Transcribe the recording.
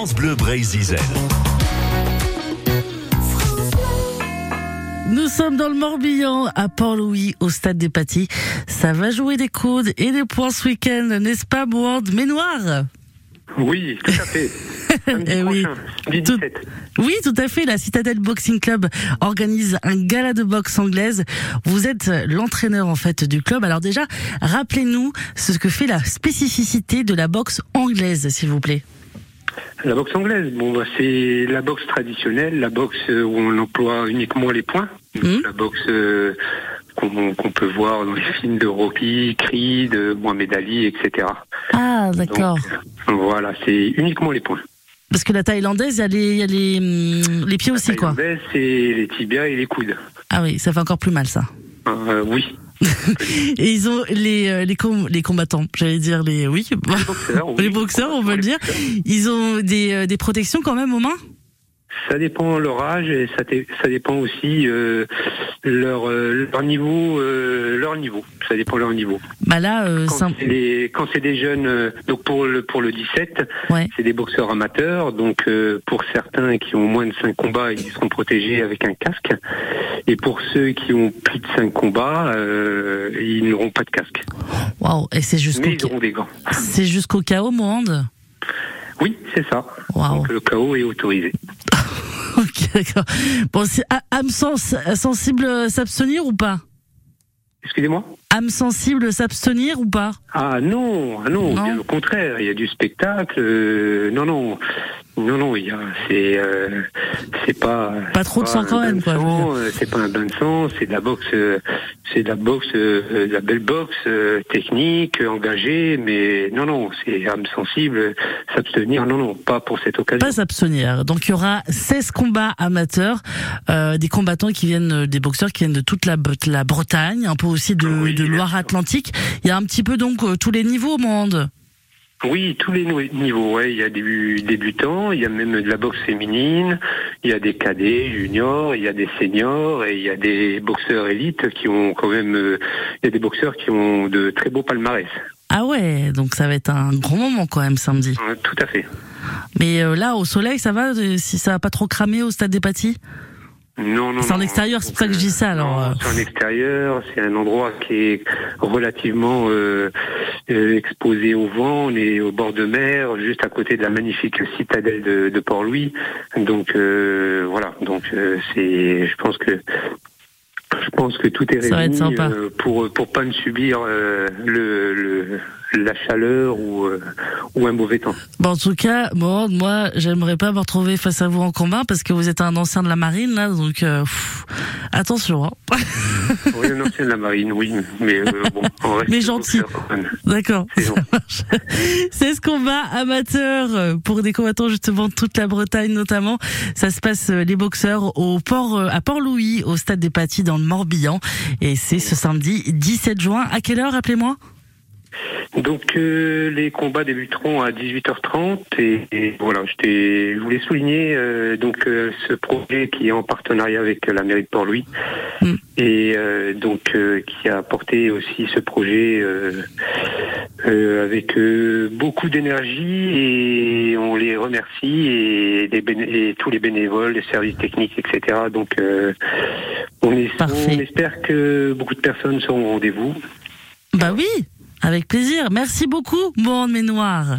France Bleu. Nous sommes dans le Morbihan, à Port-Louis, au stade des Patis. Ça va jouer des coudes et des points ce week-end, n'est-ce pas, Board Mais noir Oui, tout à fait. Eh oui. Tout- 17. Oui, tout à fait. La Citadel Boxing Club organise un gala de boxe anglaise. Vous êtes l'entraîneur en fait du club. Alors déjà, rappelez-nous ce que fait la spécificité de la boxe anglaise, s'il vous plaît. La boxe anglaise, bon, bah, c'est la boxe traditionnelle, la boxe euh, où on emploie uniquement les points. Mhm. La boxe euh, qu'on peut voir dans les films de Rocky, Creed, euh, Mohamed Ali, etc. Ah, d'accord. Voilà, c'est uniquement les points. Parce que la thaïlandaise, il y a les, il y a les, les pieds aussi, quoi. Thaïlandaise, c'est les tibias et les coudes. Ah oui, ça fait encore plus mal, ça. Euh, oui. Et ils ont les euh, les, com- les combattants, j'allais dire les oui, boxeurs, oui. les boxeurs, on peut le dire. Ils ont des, euh, des protections quand même aux mains? Ça dépend leur âge et ça, ça dépend aussi euh, leur, euh, leur niveau, euh, leur niveau. Ça dépend leur niveau. Bah là, euh, Quand c'est des, quand c'est des jeunes, euh, donc pour le pour le 17, ouais. c'est des boxeurs amateurs. Donc euh, pour certains qui ont moins de 5 combats, ils seront protégés avec un casque. Et pour ceux qui ont plus de 5 combats, euh, ils n'auront pas de casque. Waouh. Et c'est jusqu'au Mais ils auront des gants. c'est jusqu'au chaos, Monde. Oui, c'est ça. Waouh. Donc le chaos est autorisé. D'accord. Bon, c'est ah, âme sens- sensible s'abstenir ou pas? Excusez-moi? Âme sensible s'abstenir ou pas? Ah non, ah non, Non. bien au contraire, il y a du spectacle. euh, non, non, non, non, il y a, c'est, euh, c'est pas. Pas trop de sang quand même, quoi, euh, C'est pas un bain de sang, c'est de la boxe, euh, c'est de la boxe, euh, de la belle boxe euh, technique, engagée, mais non, non, c'est âme sensible, euh, s'abstenir, non, non, pas pour cette occasion. Pas s'abstenir. Donc il y aura 16 combats amateurs, euh, des combattants qui viennent, euh, des boxeurs qui viennent de toute la, la Bretagne, un peu aussi de, Oui, de bien Loire-Atlantique. Il y a un petit peu donc euh, tous les niveaux, Monde. Oui, tous les niveaux. Ouais, il y a des débutants, il y a même de la boxe féminine, il y a des cadets, juniors, il y a des seniors et il y a des boxeurs élites qui ont quand même, euh, il y a des boxeurs qui ont de très beaux palmarès. Ah ouais, donc ça va être un grand moment quand même samedi. Tout à fait. Mais euh, là, au soleil, ça va euh, Si ça va pas trop cramer au stade des Patis? Non, non. C'est en extérieur, c'est pour ça que je dis ça, alors, Non, euh. C'est en extérieur, c'est un endroit qui est relativement euh, euh, exposé au vent. On est au bord de mer, juste à côté de la magnifique citadelle de, de Port-Louis. Donc euh, voilà. Donc euh, c'est, je pense que. Je pense que tout est réuni euh, pour pour pas ne subir euh, le, le la chaleur ou euh, ou un mauvais temps. Bon, en tout cas, bon, moi, j'aimerais pas me retrouver face à vous en combat parce que vous êtes un ancien de la marine, là, donc euh, pff, attention. hein. Oui, un ancien de la marine, oui, mais euh, bon, on reste Mais gentil. D'accord. C'est ça bon. marche. 16 combats amateurs euh, pour des combattants justement de toute la Bretagne notamment. Ça se passe euh, les boxeurs au port euh, à Port-Louis au stade des Patis dans le Morbihan et c'est ce samedi 17 juin. À quelle heure appelez-moi Donc euh, les combats débuteront à 18h30 et, et voilà, je, voulais souligner euh, donc euh, ce projet qui est en partenariat avec la mairie de Port-Louis Mm. et euh, donc euh, qui a apporté aussi ce projet euh, euh, avec euh, beaucoup d'énergie et on les remercie et, les et tous les bénévoles, les services techniques, etc. Donc euh, on, est, on espère que beaucoup de personnes seront au rendez-vous. Bah oui, avec plaisir. Merci beaucoup, Monde Ménoir.